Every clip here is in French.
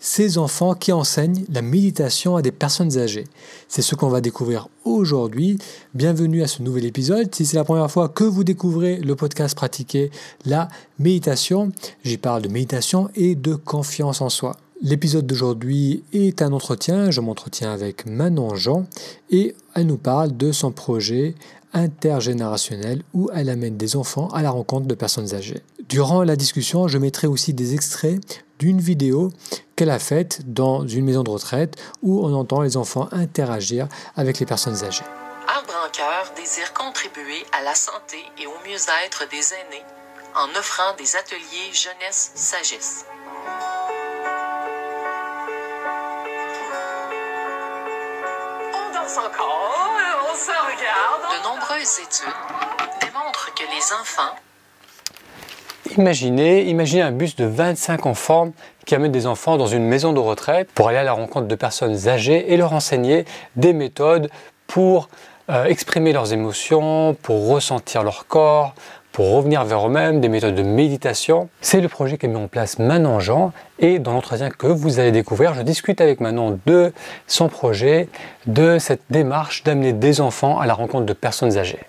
ces enfants qui enseignent la méditation à des personnes âgées. C'est ce qu'on va découvrir aujourd'hui. Bienvenue à ce nouvel épisode. Si c'est la première fois que vous découvrez le podcast Pratiquer la méditation, j'y parle de méditation et de confiance en soi. L'épisode d'aujourd'hui est un entretien, je m'entretiens avec Manon Jean et elle nous parle de son projet intergénérationnel où elle amène des enfants à la rencontre de personnes âgées. Durant la discussion, je mettrai aussi des extraits d'une vidéo qu'elle a faite dans une maison de retraite où on entend les enfants interagir avec les personnes âgées. Arbre en cœur désire contribuer à la santé et au mieux-être des aînés en offrant des ateliers jeunesse-sagesse. On danse encore, on se regarde. De nombreuses études démontrent que les enfants Imaginez, imaginez un bus de 25 enfants qui amène des enfants dans une maison de retraite pour aller à la rencontre de personnes âgées et leur enseigner des méthodes pour euh, exprimer leurs émotions, pour ressentir leur corps, pour revenir vers eux-mêmes, des méthodes de méditation. C'est le projet qu'a mis en place Manon Jean et dans l'entretien que vous allez découvrir, je discute avec Manon de son projet, de cette démarche d'amener des enfants à la rencontre de personnes âgées.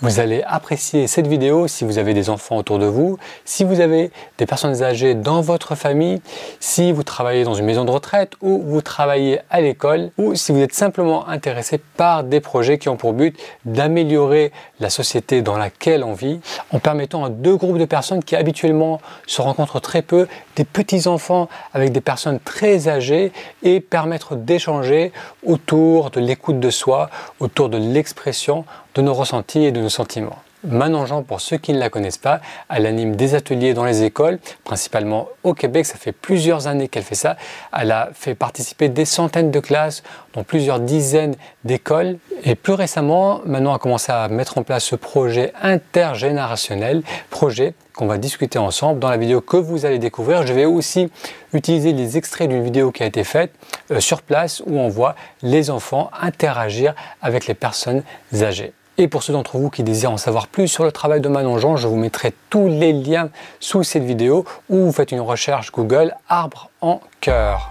Vous allez apprécier cette vidéo si vous avez des enfants autour de vous, si vous avez des personnes âgées dans votre famille, si vous travaillez dans une maison de retraite ou vous travaillez à l'école ou si vous êtes simplement intéressé par des projets qui ont pour but d'améliorer la société dans laquelle on vit en permettant à deux groupes de personnes qui habituellement se rencontrent très peu, des petits enfants avec des personnes très âgées et permettre d'échanger autour de l'écoute de soi, autour de l'expression de nos ressentis et de nos sentiments. Manon Jean, pour ceux qui ne la connaissent pas, elle anime des ateliers dans les écoles, principalement au Québec. Ça fait plusieurs années qu'elle fait ça. Elle a fait participer des centaines de classes dans plusieurs dizaines d'écoles. Et plus récemment, Manon a commencé à mettre en place ce projet intergénérationnel, projet qu'on va discuter ensemble dans la vidéo que vous allez découvrir. Je vais aussi utiliser les extraits d'une vidéo qui a été faite euh, sur place où on voit les enfants interagir avec les personnes âgées. Et pour ceux d'entre vous qui désirent en savoir plus sur le travail de Manon Jean, je vous mettrai tous les liens sous cette vidéo ou vous faites une recherche Google arbre en cœur.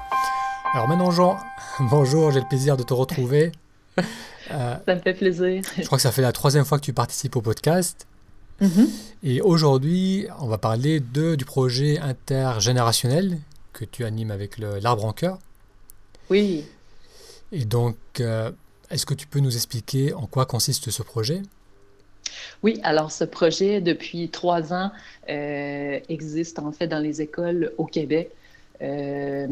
Alors Manon Jean, bonjour, j'ai le plaisir de te retrouver. Euh, ça me fait plaisir. Je crois que ça fait la troisième fois que tu participes au podcast. Mm-hmm. Et aujourd'hui, on va parler de, du projet intergénérationnel que tu animes avec l'arbre en cœur. Oui. Et donc, euh, est-ce que tu peux nous expliquer en quoi consiste ce projet? Oui, alors ce projet, depuis trois ans, euh, existe en fait dans les écoles au Québec. Euh,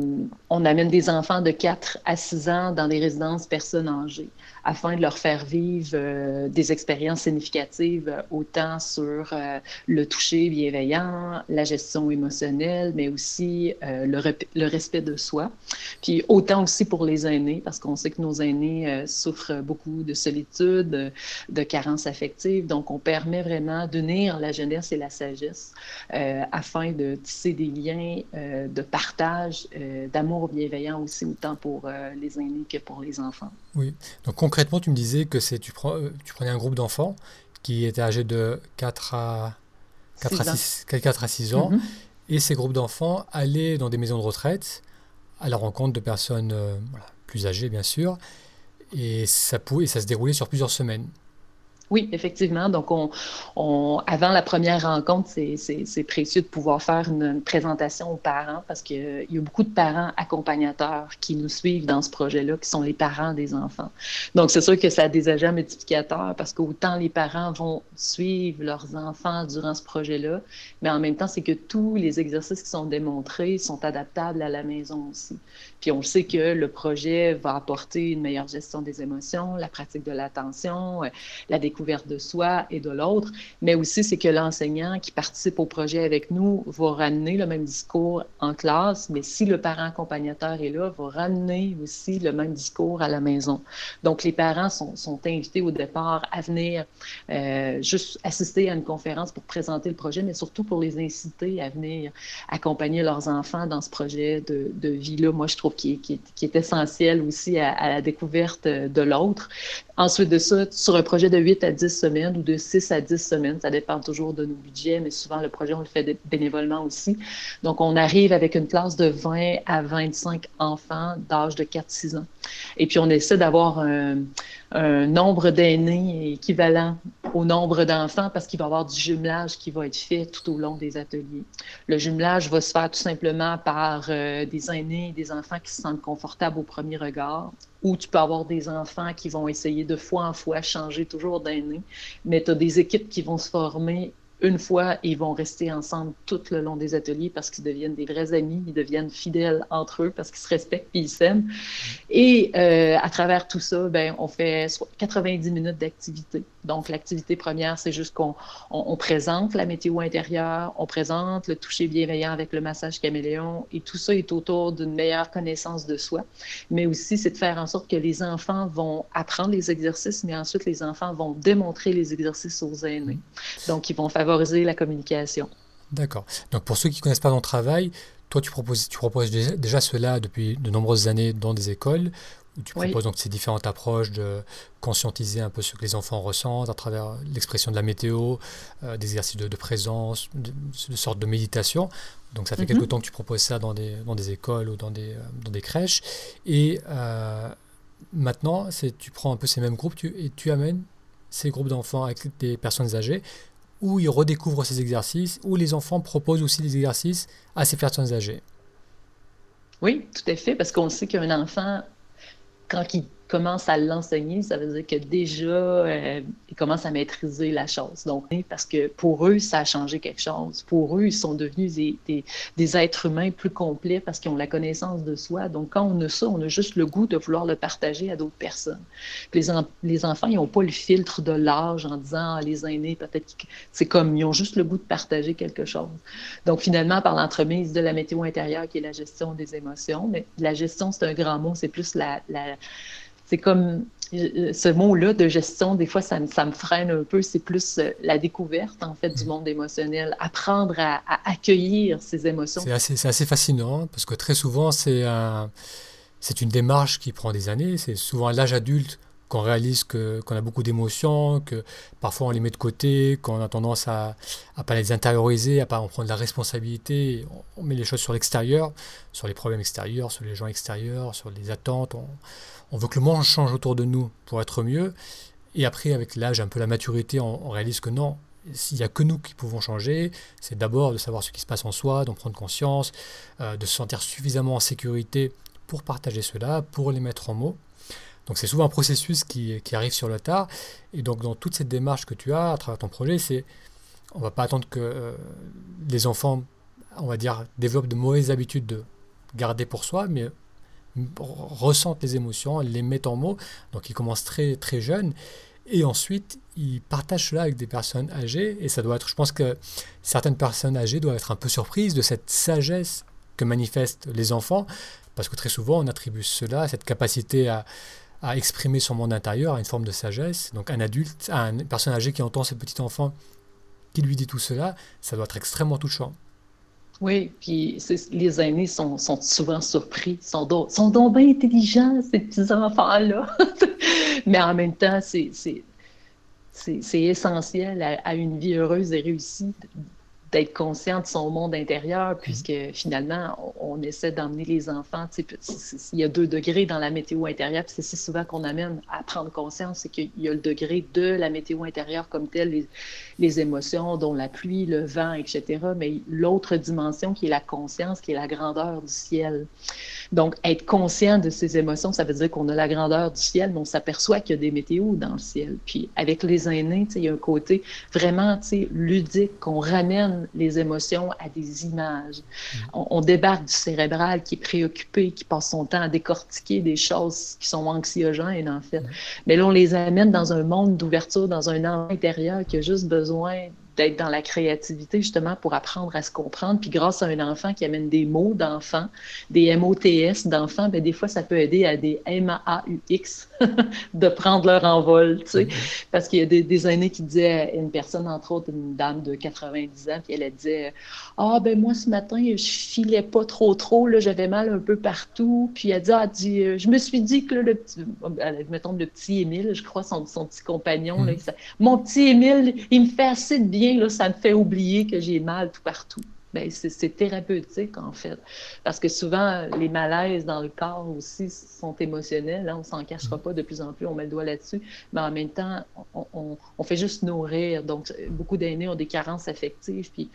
on amène des enfants de 4 à 6 ans dans des résidences personnes âgées afin de leur faire vivre euh, des expériences significatives autant sur euh, le toucher bienveillant, la gestion émotionnelle, mais aussi le, respect de soi. Puis autant aussi pour les aînés, parce qu'on sait que nos aînés souffrent beaucoup de solitude, de carence affective. Donc, on permet vraiment d'unir la jeunesse et la sagesse afin de tisser des liens de partage euh, d'amour bienveillant aussi, autant pour euh, les aînés que pour les enfants. Oui. Concrètement, tu me disais que c'est tu, prends, euh, tu prenais un groupe d'enfants qui étaient âgés de 4 à, 4 à 6, 4 à 6 ans, mhm. et ces groupes d'enfants allaient dans des maisons de retraite à la rencontre de personnes plus âgées, bien sûr, et ça, pouvait, et ça se déroulait sur plusieurs semaines. Oui, effectivement. Donc, on, avant la première rencontre, c'est précieux de pouvoir faire une, présentation aux parents parce qu'il y a beaucoup de parents accompagnateurs qui nous suivent dans ce projet-là, qui sont les parents des enfants. Donc, c'est sûr que ça a des agents multiplicateurs parce qu'autant les parents vont suivre leurs enfants durant ce projet-là, mais en même temps, c'est que tous les exercices qui sont démontrés sont adaptables à la maison aussi. Puis on sait que le projet va apporter une meilleure gestion des émotions, la pratique de l'attention, euh, la découverte de soi et de l'autre, mais aussi c'est que l'enseignant qui participe au projet avec nous va ramener le même discours en classe, mais si le parent accompagnateur est là, va ramener aussi le même discours à la maison. Donc les parents sont, sont invités au départ à venir euh, juste assister à une conférence pour présenter le projet, mais surtout pour les inciter à venir accompagner leurs enfants dans ce projet de, de vie-là. Moi, je trouve qui, est essentiel aussi à, la découverte de l'autre. Ensuite de ça, sur un projet de 8 à 10 semaines ou de 6 à 10 semaines, ça dépend toujours de nos budgets, mais souvent le projet, on le fait bénévolement aussi. Donc, on arrive avec une classe de 20 à 25 enfants d'âge de 4-6 ans. Et puis, on essaie d'avoir un, nombre d'aînés équivalent au nombre d'enfants parce qu'il va y avoir du jumelage qui va être fait tout au long des ateliers. Le jumelage va se faire tout simplement par euh, des aînés et des enfants qui se sentent confortables au premier regard ou tu peux avoir des enfants qui vont essayer de fois en fois changer toujours d'aînés, mais tu as des équipes qui vont se former une fois, ils vont rester ensemble tout le long des ateliers parce qu'ils deviennent des vrais amis, ils deviennent fidèles entre eux parce qu'ils se respectent et ils s'aiment. Et euh, à travers tout ça, ben, on fait 90 minutes d'activité. Donc, l'activité première, c'est juste qu'on on, présente la météo intérieure, on présente le toucher bienveillant avec le massage caméléon et tout ça est autour d'une meilleure connaissance de soi. Mais aussi, c'est de faire en sorte que les enfants vont apprendre les exercices, mais ensuite, les enfants vont démontrer les exercices aux aînés. Donc, ils vont favoriser la communication. D'accord. Donc, pour ceux qui ne connaissent pas ton travail, toi, tu proposes, tu proposes déjà cela depuis de nombreuses années dans des écoles où tu proposes donc ces différentes approches de conscientiser un peu ce que les enfants ressentent à travers l'expression de la météo, euh, des exercices de, présence, de, de, sorte de méditation. Donc ça fait quelque mhm. temps que tu proposes ça dans des, dans des écoles ou dans des, euh, dans des crèches. Et euh, maintenant, tu prends un peu ces mêmes groupes tu, et tu amènes ces groupes d'enfants avec des personnes âgées où ils redécouvrent ces exercices, où les enfants proposent aussi des exercices à ces personnes âgées. Oui, tout à fait, parce qu'on sait qu'un enfant quand il commence à l'enseigner, ça veut dire que déjà, euh, ils commencent à maîtriser la chose. Donc, parce que pour eux, ça a changé quelque chose. Pour eux, ils sont devenus des, des, êtres humains plus complets parce qu'ils ont la connaissance de soi. Donc, quand on a ça, on a juste le goût de vouloir le partager à d'autres personnes. les, les enfants, ils n'ont pas le filtre de l'âge en disant, ah, les aînés, peut-être c'est comme, ils ont juste le goût de partager quelque chose. Donc, finalement, par l'entremise de la météo intérieure, qui est la gestion des émotions, mais la gestion, c'est un grand mot, c'est plus la, la c'est comme euh, ce mot-là de gestion, des fois, ça, ça me freine un peu. C'est plus euh, la découverte, en fait, du mm. monde émotionnel. Apprendre à, accueillir ses émotions. C'est assez, assez, fascinant parce que très souvent, c'est un, c'est une démarche qui prend des années. C'est souvent à l'âge adulte qu'on réalise qu'on a beaucoup d'émotions, que parfois on les met de côté, qu'on a tendance à ne pas les intérioriser, à pas en prendre la responsabilité. On, met les choses sur l'extérieur, sur les problèmes extérieurs, sur les gens extérieurs, sur les attentes. On, on veut que le monde change autour de nous pour être mieux. Et après, avec l'âge, un peu la maturité, on, réalise que non, s'il n'y a que nous qui pouvons changer, c'est d'abord de savoir ce qui se passe en soi, d'en prendre conscience, euh, de se sentir suffisamment en sécurité pour partager cela, pour les mettre en mots. Donc c'est souvent un processus qui, arrive sur le tard. Et donc dans toute cette démarche que tu as à travers ton projet, c'est on va pas attendre que euh, les enfants, on va dire, développent de mauvaises habitudes de garder pour soi, mais ressentent les émotions, les mettent en mots. Donc ils commencent très très jeunes. Et ensuite, ils partagent cela avec des personnes âgées. Et ça doit être, je pense que certaines personnes âgées doivent être un peu surprises de cette sagesse que manifestent les enfants. Parce que très souvent, on attribue cela, cette capacité à, à exprimer son monde intérieur, à une forme de sagesse. Donc un adulte, une personne âgée qui entend ce petit enfant qui lui dit tout cela, ça doit être extrêmement touchant. Oui, puis les aînés sont, souvent surpris, sont, sont donc bien intelligents, ces petits enfants-là. Mais en même temps, c'est essentiel à, une vie heureuse et réussie d'être conscient de son monde intérieur, mm-hmm. puisque finalement, on, essaie d'emmener les enfants. Il y a deux degrés dans la météo intérieure, puis c'est souvent qu'on amène à prendre conscience, c'est qu'il y a le degré de la météo intérieure comme telle, les, les émotions, dont la pluie, le vent, etc., mais l'autre dimension qui est la conscience, qui est la grandeur du ciel. Donc, être conscient de ces émotions, ça veut dire qu'on a la grandeur du ciel, mais on s'aperçoit qu'il y a des météos dans le ciel. Puis, avec les aînés, il y a un côté vraiment ludique, qu'on ramène les émotions à des images. Mm. On, débarque du cérébral qui est préoccupé, qui passe son temps à décortiquer des choses qui sont anxiogènes, en fait. Mm. Mais là, on les amène dans un monde d'ouverture, dans un intérieur qui a juste besoin besoin d'être dans la créativité justement pour apprendre à se comprendre. Puis grâce à un enfant qui amène des mots d'enfants, des MOTS d'enfants, ben des fois ça peut aider à des MAUX de prendre leur envol, tu sais. Parce qu'il y a des, des aînés qui disaient à une personne, entre autres une dame de 90 ans, puis elle, disait Ah ben moi ce matin, je filais pas trop trop, là, j'avais mal un peu partout. Puis elle dit, ah, dit, euh, je me suis dit que le petit, mettons le petit Émile, je crois son, son petit compagnon, là, mm-hmm. mon petit Émile, il me fait assez de bien, là, ça me fait oublier que j'ai mal tout partout. Ben, c'est thérapeutique, en fait. Parce que souvent, les malaises dans le corps aussi sont émotionnels. Hein, on s'en cachera pas de plus en plus, on met le doigt là-dessus. Mais en même temps, on, on, fait juste nourrir. Donc, beaucoup d'aînés ont des carences affectives. Puis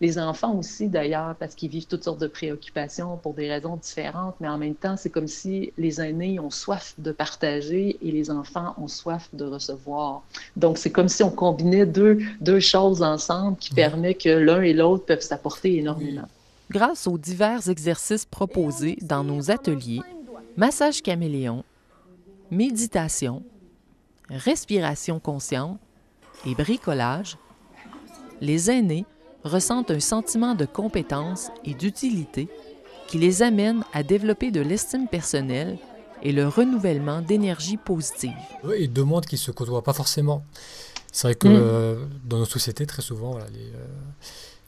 les enfants aussi, d'ailleurs, parce qu'ils vivent toutes sortes de préoccupations pour des raisons différentes. Mais en même temps, c'est comme si les aînés ont soif de partager et les enfants ont soif de recevoir. Donc, c'est comme si on combinait deux, deux choses ensemble qui permet que l'un et l'autre peuvent s'apporter énormément. Grâce aux divers exercices proposés dans nos ateliers, massage caméléon, méditation, respiration consciente et bricolage, les aînés ressentent un sentiment de compétence et d'utilité qui les amène à développer de l'estime personnelle et le renouvellement d'énergie positive. Oui, et deux mondes qui ne se côtoient pas forcément. C'est vrai que mm. euh, dans nos sociétés, très souvent, les, euh,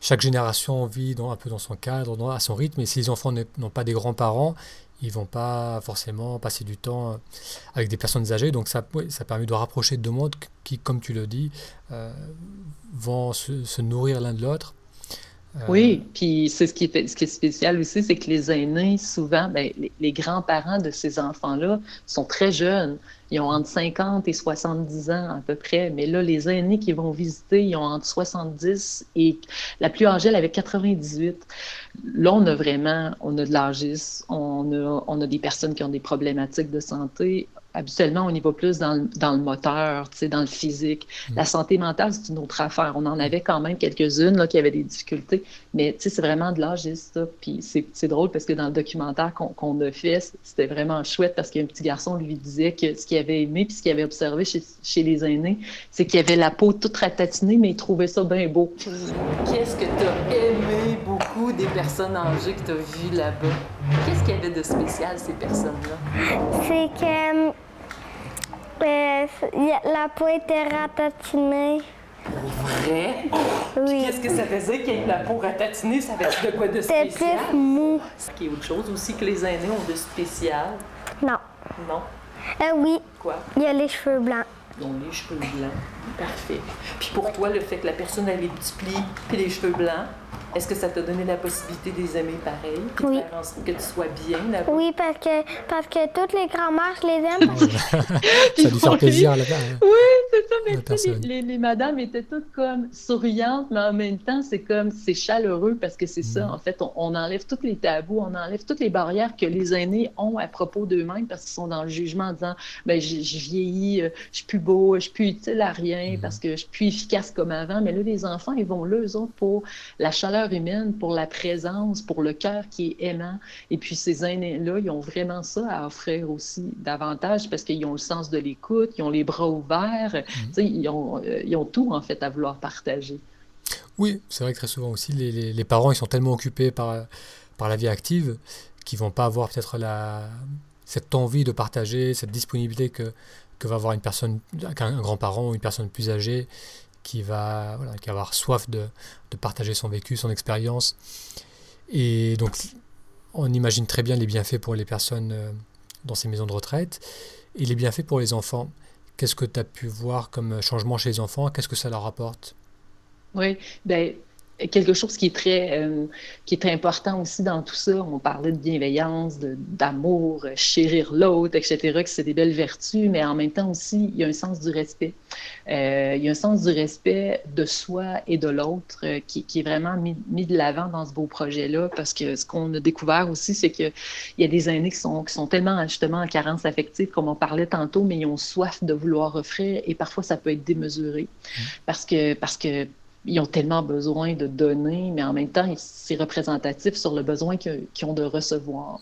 chaque génération vit un peu dans son cadre, à son rythme, et si les enfants n'ont pas des grands-parents, ils vont pas forcément passer du temps euh, avec des personnes âgées. Donc ça, ça permet de rapprocher deux mondes qui, comme tu le dis, euh, vont se, nourrir l'un de l'autre. Euh, oui, puis c'est ce qui est, ce qui est spécial aussi, c'est que les aînés, souvent, ben, les grands-parents de ces enfants-là sont très jeunes. Ils ont entre 50 et 70 ans à peu près. Mais là, les aînés qui vont visiter, ils ont entre 70 et la plus âgée, elle avait 98. Là, on a vraiment, on a de l'âgisme, on on a des personnes qui ont des problématiques de santé habituellement, on y va plus dans le, dans le moteur, dans le physique. Mm. La santé mentale, c'est une autre affaire. On en avait quand même quelques-unes qui avaient des difficultés, mais c'est vraiment de l'âge, ça. Puis c'est drôle parce que dans le documentaire qu'on a fait, c'était vraiment chouette parce qu'un petit garçon lui disait que ce qu'il avait aimé puis ce qu'il avait observé chez, chez les aînés, c'est qu'il avait la peau toute ratatinée, mais il trouvait ça bien beau. Qu'est-ce que tu as aimé beaucoup des personnes âgées que tu as vues là-bas? Qu'est-ce qu'il y avait de spécial, ces personnes-là? C'est que euh, la peau était ratatinée. Vrai? Oui. Qu'est-ce que ça faisait qu'il y ait la peau ratatinée? Ça avait de quoi de spécial? C'était plus mou. Ce qui est autre chose aussi que les aînés ont de spécial? Non. Non? Euh, oui. Quoi? Il y a les cheveux blancs. Ils ont les cheveux blancs. Parfait. Puis pour toi, le fait que la personne ait les petits plis et les cheveux blancs, est-ce que ça t'a donné la possibilité de les aimer pareil? Oui. que tu sois bien là-bas? Oui, parce que, parce que toutes les grands-mères, je les aime. ça lui fait plaisir là-bas. Hein. Oui, c'est ça. Mais les, les, madames étaient toutes comme souriantes, mais en même temps, c'est comme, c'est chaleureux parce que c'est ça. Mm. En fait, on, enlève tous les tabous, on enlève toutes les barrières que les aînés ont à propos d'eux-mêmes parce qu'ils sont dans le jugement en disant, ben, je, vieillis, euh, je suis plus beau, je suis plus utile à rien mm. parce que je suis plus efficace comme avant. Mais là, les enfants, ils vont là, eux autres, pour la chaleur humaine, pour la présence, pour le cœur qui est aimant. Et puis ces aînés-là, ils ont vraiment ça à offrir aussi davantage parce qu'ils ont le sens de l'écoute, ils ont les bras ouverts, ils, ont, euh, ils ont tout en fait à vouloir partager. Oui, c'est vrai que très souvent aussi, les, les, parents, ils sont tellement occupés par, par la vie active qu'ils vont pas avoir peut-être la, cette envie de partager, cette disponibilité que, que va avoir une personne, un grand-parent ou une personne plus âgée qui va, voilà, qui va avoir soif de, de partager son vécu, son expérience. Et donc, on imagine très bien les bienfaits pour les personnes euh, dans ces maisons de retraite et les bienfaits pour les enfants. Qu'est-ce que tu as pu voir comme changement chez les enfants? Qu'est-ce que ça leur apporte? Oui, ben, quelque chose qui est très euh, qui est important aussi dans tout ça. On parlait de bienveillance, d'amour, chérir l'autre, etc. Que c'est des belles vertus, mais en même temps aussi, il y a un sens du respect. Euh, il y a un sens du respect de soi et de l'autre euh, qui, qui, est vraiment mis, mis de l'avant dans ce beau projet-là, parce que ce qu'on a découvert aussi, c'est qu'il y a des aînés qui sont, qui sont tellement justement en carence affective, comme on parlait tantôt, mais ils ont soif de vouloir offrir, et parfois ça peut être démesuré, mmh. parce que parce que ils ont tellement besoin de donner, mais en même temps, c'est représentatif sur le besoin qu'ils ont de recevoir.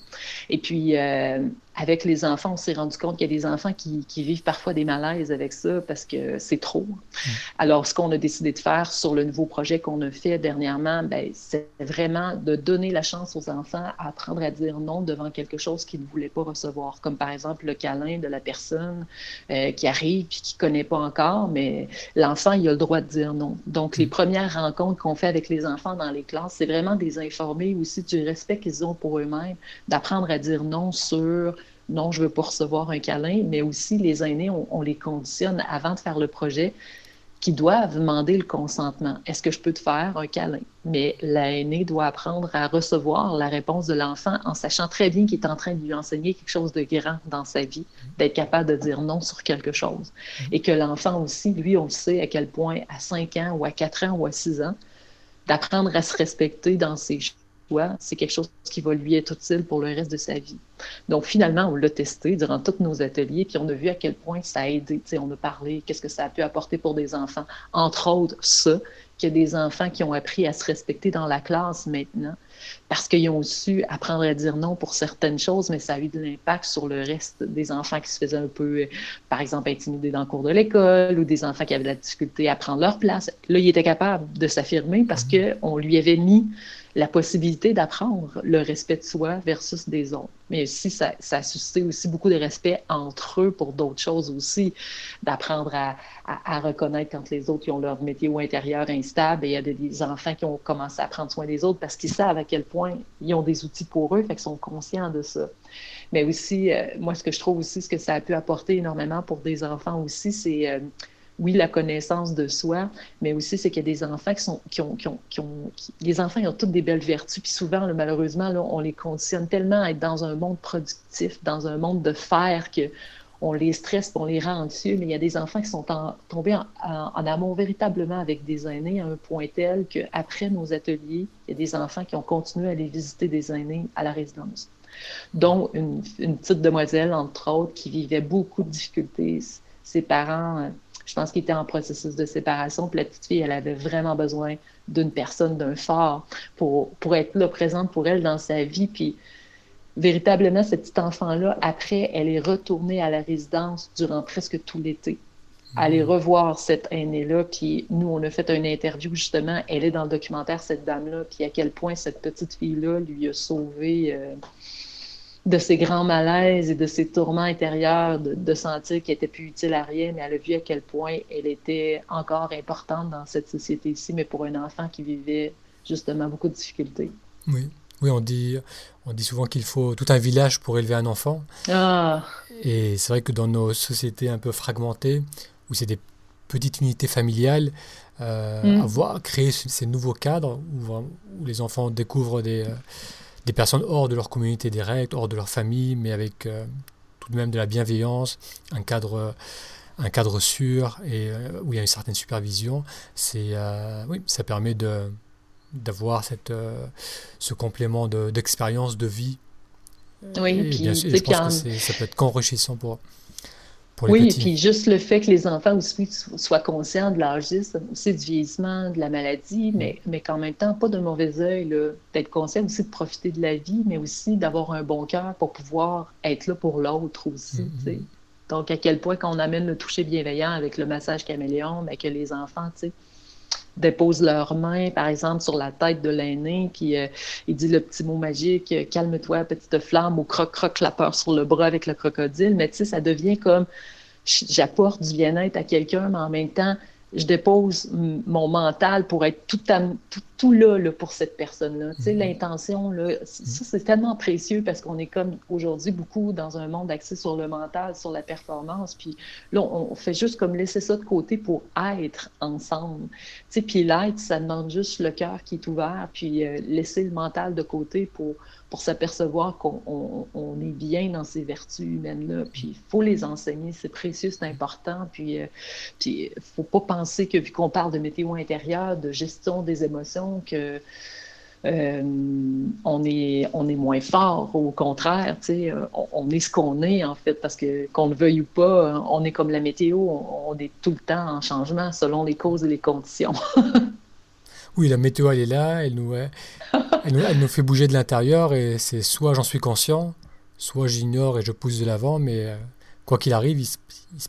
Et puis, euh, avec les enfants, on s'est rendu compte qu'il y a des enfants qui, qui, vivent parfois des malaises avec ça parce que c'est trop. Mm. Alors, ce qu'on a décidé de faire sur le nouveau projet qu'on a fait dernièrement, ben, c'est vraiment de donner la chance aux enfants à apprendre à dire non devant quelque chose qu'ils ne voulaient pas recevoir, comme par exemple le câlin de la personne euh, qui arrive et qui ne connaît pas encore, mais l'enfant, il a le droit de dire non. Donc, les mm. premières rencontres qu'on fait avec les enfants dans les classes, c'est vraiment des informer aussi du respect qu'ils ont pour eux-mêmes, d'apprendre à dire non sur non, je veux pas recevoir un câlin, mais aussi les aînés, on, les conditionne avant de faire le projet qui doivent demander le consentement. Est-ce que je peux te faire un câlin? Mais l'aîné doit apprendre à recevoir la réponse de l'enfant en sachant très bien qu'il est en train de lui enseigner quelque chose de grand dans sa vie, d'être capable de dire non sur quelque chose. Et que l'enfant aussi, lui, on sait à quel point à 5 ans ou à 4 ans ou à 6 ans, d'apprendre à se respecter dans ses c'est quelque chose qui va lui être utile pour le reste de sa vie. Donc, finalement, on l'a testé durant tous nos ateliers, puis on a vu à quel point ça a aidé. on a parlé, qu'est-ce que ça a pu apporter pour des enfants. Entre autres, ça, qu'il y a des enfants qui ont appris à se respecter dans la classe maintenant, parce qu'ils ont su apprendre à dire non pour certaines choses, mais ça a eu de l'impact sur le reste des enfants qui se faisaient un peu, par exemple, intimider dans le cours de l'école ou des enfants qui avaient de la difficulté à prendre leur place. Là, il était capable de s'affirmer parce mmh. qu'on lui avait mis la possibilité d'apprendre le respect de soi versus des autres. Mais aussi, ça, ça a suscité aussi beaucoup de respect entre eux pour d'autres choses aussi, d'apprendre à, à, reconnaître quand les autres ont leur météo intérieur instable et il y a des, enfants qui ont commencé à prendre soin des autres parce qu'ils savent à quel point ils ont des outils pour eux, fait qu'ils sont conscients de ça. Mais aussi, euh, moi, ce que je trouve aussi, ce que ça a pu apporter énormément pour des enfants aussi, c'est... Euh, oui, la connaissance de soi, mais aussi c'est qu'il y a des enfants qui ont, qui ont, qui ont les enfants ils ont toutes des belles vertus, puis souvent malheureusement on les conditionne tellement à être dans un monde productif, dans un monde de faire que on les stresse, on les rend anxieux, mais il y a des enfants qui sont tombés en, en, amour véritablement avec des aînés à un point tel qu'après nos ateliers, il y a des enfants qui ont continué à aller visiter des aînés à la résidence, dont une, petite demoiselle, entre autres, qui vivait beaucoup de difficultés. Ses parents je pense qu'il était en processus de séparation. Puis la petite fille, elle avait vraiment besoin d'une personne, d'un phare pour, pour être là, présente pour elle dans sa vie. Puis véritablement, ce petit enfant-là, après, elle est retournée à la résidence durant presque tout l'été. Aller mmh. revoir cette aînée-là, puis nous, on a fait une interview justement, elle est dans le documentaire, cette dame-là, puis à quel point cette petite fille-là lui a sauvé euh, de ses grands malaises et de ses tourments intérieurs, de, sentir qu'elle était plus utile à rien, mais elle a vu à quel point elle était encore importante dans cette société-ci, mais pour un enfant qui vivait justement beaucoup de difficultés. Oui, oui on, dit, on dit souvent qu'il faut tout un village pour élever un enfant. Ah. Et c'est vrai que dans nos sociétés un peu fragmentées, où c'est des petites unités familiales, euh, mm. avoir créé ces nouveaux cadres où, où, les enfants découvrent des... Euh, des personnes hors de leur communauté directe, hors de leur famille, mais avec euh, tout de même de la bienveillance, un cadre, un cadre sûr et euh, où il y a une certaine supervision. C'est, euh, oui, ça permet de, d'avoir cette, ce complément d'expérience de, vie. Oui, et puis, bien sûr, je pense que ça peut être qu'enrichissant pour, oui, et puis juste le fait que les enfants aussi soient conscients de l'âge aussi du vieillissement, de la maladie, mm. mais, mais qu'en même temps, pas de mauvais œil, d'être conscient aussi de profiter de la vie, mais aussi d'avoir un bon cœur pour pouvoir être là pour l'autre aussi. Mm-hmm. Donc, à quel point quand on amène le toucher bienveillant avec le massage caméléon, mais que les enfants, tu sais, déposent leurs mains, par exemple, sur la tête de l'aîné, puis euh, il dit le petit mot magique, euh, calme-toi, petite flamme, ou croc-croc la sur le bras avec le crocodile. Mais tu sais, ça devient comme j'apporte du bien-être à quelqu'un, mais en même temps, je dépose mon mental pour être tout, tout, là, pour cette personne-là. Tu sais, mm-hmm. l'intention, là, ça, mm-hmm. c'est tellement précieux parce qu'on est comme aujourd'hui beaucoup dans un monde axé sur le mental, sur la performance. Puis là, on, fait juste comme laisser ça de côté pour être ensemble. Tu sais, puis l'être, ça demande juste le cœur qui est ouvert, puis euh, laisser le mental de côté pour pour s'apercevoir qu'on est bien dans ces vertus humaines-là. Puis il faut les enseigner, c'est précieux, c'est important. Puis euh, il ne faut pas penser que vu qu'on parle de météo intérieure, de gestion des émotions, que euh, on, est, on est moins fort. Au contraire, euh, on, on est ce qu'on est, en fait, parce que qu'on le veuille ou pas, on est comme la météo, on est tout le temps en changement selon les causes et les conditions. Oui, la météo, elle est là, elle nous, elle nous, fait bouger de l'intérieur et c'est soit j'en suis conscient, soit j'ignore et je pousse de l'avant, mais euh, quoi qu'il arrive, il se,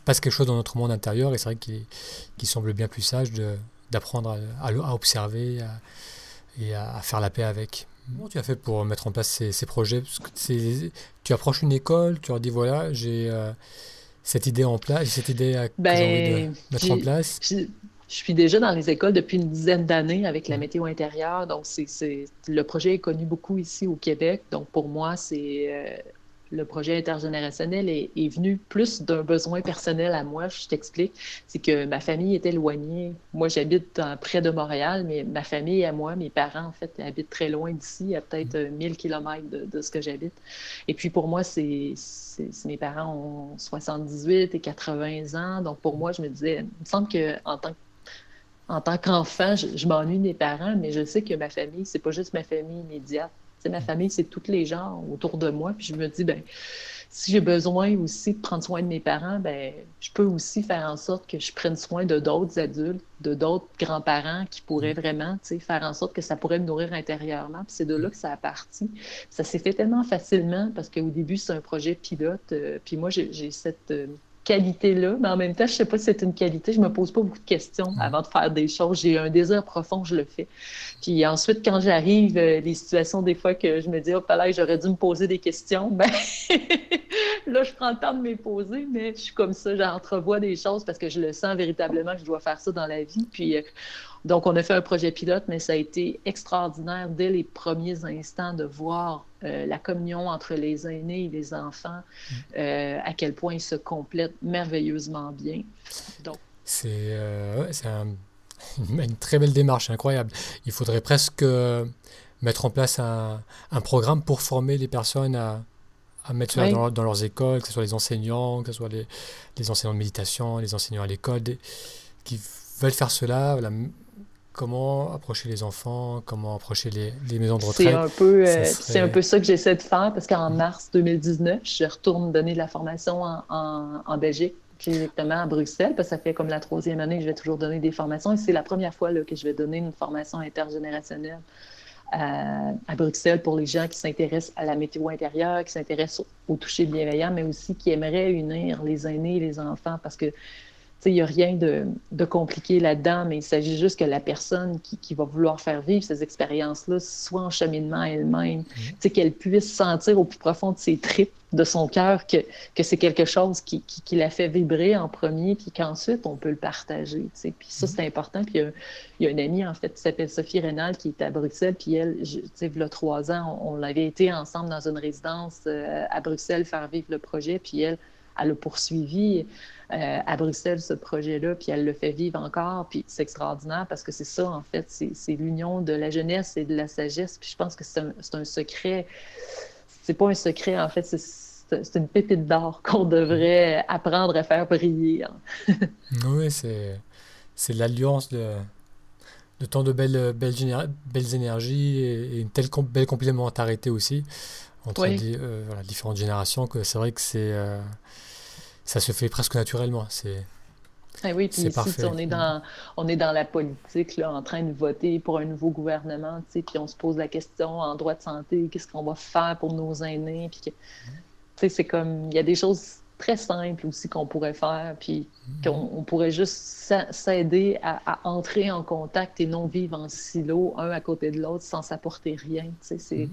passe quelque chose dans notre monde intérieur et c'est vrai qu'il semble bien plus sage d'apprendre à, observer et à, faire la paix avec. Comment tu as fait pour mettre en place ces, projets? Tu approches une école, tu leur dis voilà, j'ai euh, cette idée en place, cette idée à, ben, mettre en place. Je suis déjà dans les écoles depuis une dizaine d'années avec la météo intérieure. Donc, c'est, le projet est connu beaucoup ici au Québec. Donc, pour moi, c'est euh, le projet intergénérationnel est, venu plus d'un besoin personnel à moi. Je t'explique. C'est que ma famille est éloignée. Moi, j'habite près de Montréal, mais ma famille à moi, mes parents, en fait, habitent très loin d'ici, à peut-être 1000 mm. km de, ce que j'habite. Et puis, pour moi, c'est, mes parents ont 78 et 80 ans. Donc, pour moi, je me disais, il me semble qu'en tant que en tant qu'enfant, je, m'ennuie de mes parents, mais je sais que ma famille, c'est pas juste ma famille immédiate. c'est ma famille, c'est tous les gens autour de moi. Puis je me dis, ben, si j'ai besoin aussi de prendre soin de mes parents, ben, je peux aussi faire en sorte que je prenne soin de d'autres adultes, de d'autres grands-parents qui pourraient mm. vraiment faire en sorte que ça pourrait me nourrir intérieurement. Puis c'est de là que ça a parti. Ça s'est fait tellement facilement parce qu'au début, c'est un projet pilote. Euh, puis moi, j'ai cette. Euh, qualité-là, mais en même temps, je ne sais pas si c'est une qualité. Je ne me pose pas beaucoup de questions avant de faire des choses. J'ai un désir profond, je le fais. Puis ensuite, quand j'arrive, euh, les situations des fois que je me dis, oh, là, j'aurais dû me poser des questions, ben là, je prends le temps de me poser, mais je suis comme ça, j'entrevois des choses parce que je le sens véritablement que je dois faire ça dans la vie. Puis euh, donc, on a fait un projet pilote, mais ça a été extraordinaire dès les premiers instants de voir euh, la communion entre les aînés et les enfants, mm. euh, à quel point ils se complètent merveilleusement bien. Donc, c'est euh, une très belle démarche, incroyable. Il faudrait presque mettre en place un, programme pour former les personnes à, mettre cela dans, leurs écoles, que ce soit les enseignants, que ce soit les, les enseignants de méditation, les enseignants à l'école, qui veulent faire cela, comment approcher les enfants, comment approcher les, maisons de retraite. C'est un, peu, euh, un peu ça que j'essaie de faire parce qu'en mars 2019, je retourne donner de la formation en, en, Belgique exactement à Bruxelles, parce que ça fait comme la troisième année que je vais toujours donner des formations et c'est la première fois là, que je vais donner une formation intergénérationnelle à, à Bruxelles pour les gens qui s'intéressent à la météo intérieure, qui s'intéressent au, au toucher bienveillant, mais aussi qui aimeraient unir les aînés et les enfants parce que il n'y a rien de, compliqué là-dedans, mais il s'agit juste que la personne qui, va vouloir faire vivre ces expériences-là soit en cheminement elle-même, mmh. qu'elle puisse sentir au plus profond de ses tripes, de son cœur, que, que c'est quelque chose qui, qui, la fait vibrer en premier, puis qu'ensuite on peut le partager. Puis ça, c'est important. Puis il y, a une amie, en fait, qui s'appelle Sophie Rénal, qui est à Bruxelles, puis elle, il y a trois ans, on, on, avait été ensemble dans une résidence euh, à Bruxelles faire vivre le projet, puis elle, elle a poursuivi. Euh, à Bruxelles ce projet-là, puis elle le fait vivre encore, puis c'est extraordinaire parce que c'est ça, en fait, c'est l'union de la jeunesse et de la sagesse, puis je pense que c'est un, un, secret, c'est pas un secret, en fait, c'est une pépite d'or qu'on devrait apprendre à faire briller. Hein. oui, c'est l'alliance de, de tant de belles, belles, belles énergies et, une telle belle complémentarité aussi entre euh, différentes générations que c'est vrai que c'est... Euh, ça se fait presque naturellement. C'est ah oui, puis ici, on est, dans, on est dans la politique, là, en train de voter pour un nouveau gouvernement, puis on se pose la question en droit de santé, qu'est-ce qu'on va faire pour nos aînés, puis c'est comme, il y a des choses très simples aussi qu'on pourrait faire, puis mm-hmm. qu'on pourrait juste s'aider à, entrer en contact et non vivre en silo, un à côté de l'autre, sans s'apporter rien, c'est... Mm-hmm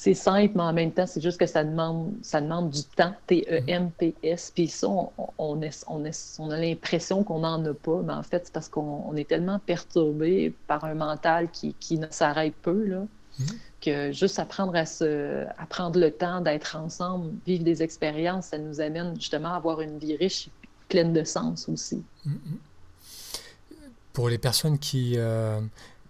c'est simple, mais en même temps, c'est juste que ça demande, ça demande du temps, T-E-M-P-S. Puis ça, on, on, on, a l'impression qu'on n'en a pas, mais en fait, c'est parce qu'on est tellement perturbé par un mental qui, qui ne s'arrête peu, là, mm-hmm. que juste apprendre à, se, à prendre le temps d'être ensemble, vivre des expériences, ça nous amène justement à avoir une vie riche et pleine de sens aussi. Mm-hmm. Pour les personnes qui, euh,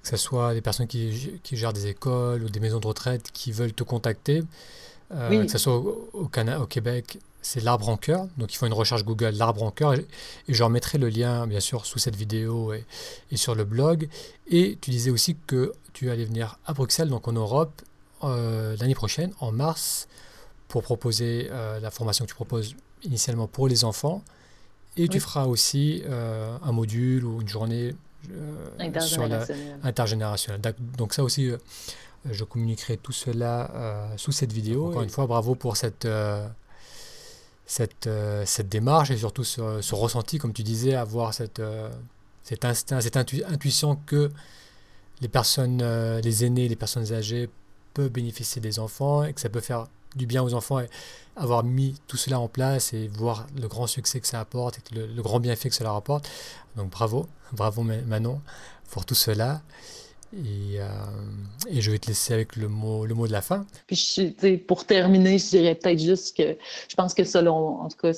que ce soit des personnes qui, gèrent des écoles ou des maisons de retraite qui veulent te contacter, euh, que ce soit au, au, Québec, c'est l'arbre en cœur. Donc il faut une recherche Google, l'arbre en cœur. Et, je leur mettrai le lien, bien sûr, sous cette vidéo et, sur le blog. Et tu disais aussi que tu allais venir à Bruxelles, donc en Europe, euh, l'année prochaine, en mars, pour proposer euh, la formation que tu proposes initialement pour les enfants. Et tu feras aussi un module ou une journée euh, sur intergénérationnel. Donc ça aussi, euh, Je communiquerai tout cela sous cette vidéo. Encore une fois, bravo pour cette, cette, cette démarche et surtout ce, ressenti, comme tu disais, avoir cette, cet instinct, cette intuition que les personnes, les aînés, les personnes âgées peuvent bénéficier des enfants et que ça peut faire du bien aux enfants et avoir mis tout cela en place et voir le grand succès que ça apporte et le, grand bienfait que cela rapporte. Donc bravo, bravo Manon pour tout cela. Et, euh, et, je vais te laisser avec le mot, le mot de la fin. Pour terminer, je dirais peut-être juste que je pense que selon, en tout cas,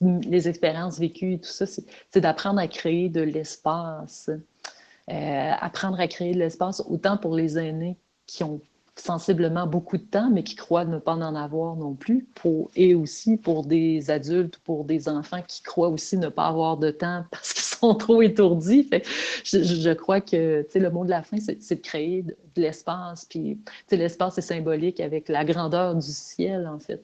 les expériences vécues et tout ça, c'est d'apprendre à créer de l'espace. Euh, apprendre à créer de l'espace autant pour les aînés qui ont sensiblement beaucoup de temps, mais qui croient ne pas en avoir non plus, et aussi pour des adultes, pour des enfants qui croient aussi ne pas avoir de temps parce qu'ils sont trop étourdis. je, crois que le mot de la fin, c'est de créer de, l'espace. Puis l'espace est symbolique avec la grandeur du ciel, en fait.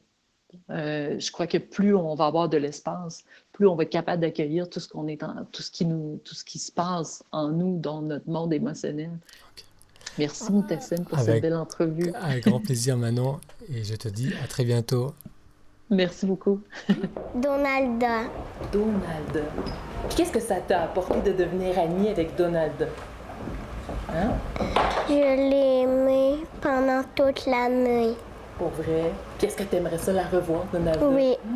Euh, je crois que plus on va avoir de l'espace, plus on va être capable d'accueillir tout ce qu'on est tout ce qui nous, tout ce qui se passe en nous dans notre monde émotionnel. Merci Moutassine pour cette belle entrevue. Avec grand plaisir Manon et je te dis à très bientôt. Merci beaucoup. Donalda. Donald. Qu'est-ce que ça t'a apporté de devenir amie avec Donald? Hein? Je l'ai aimé pendant toute la nuit. Pour vrai? Qu'est-ce que tu aimerais ça la revoir, Donald? Oui. Puis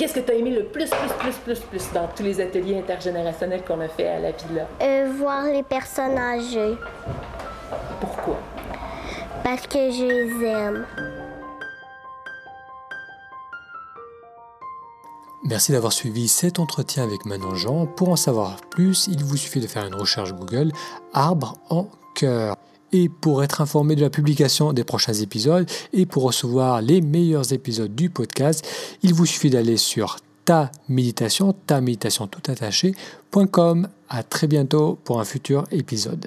qu'est-ce que tu as aimé le plus, plus, plus, plus, plus dans tous les ateliers intergénérationnels qu'on a fait à la villa? Euh, voir les personnes âgées. Pourquoi? Parce que je les aime. Merci d'avoir suivi cet entretien avec Manon Jean. Pour en savoir plus, il vous suffit de faire une recherche Google Arbre en cœur. Et pour être informé de la publication des prochains épisodes et pour recevoir les meilleurs épisodes du podcast, il vous suffit d'aller sur ta méditation, ta méditation tout attaché.com. À très bientôt pour un futur épisode.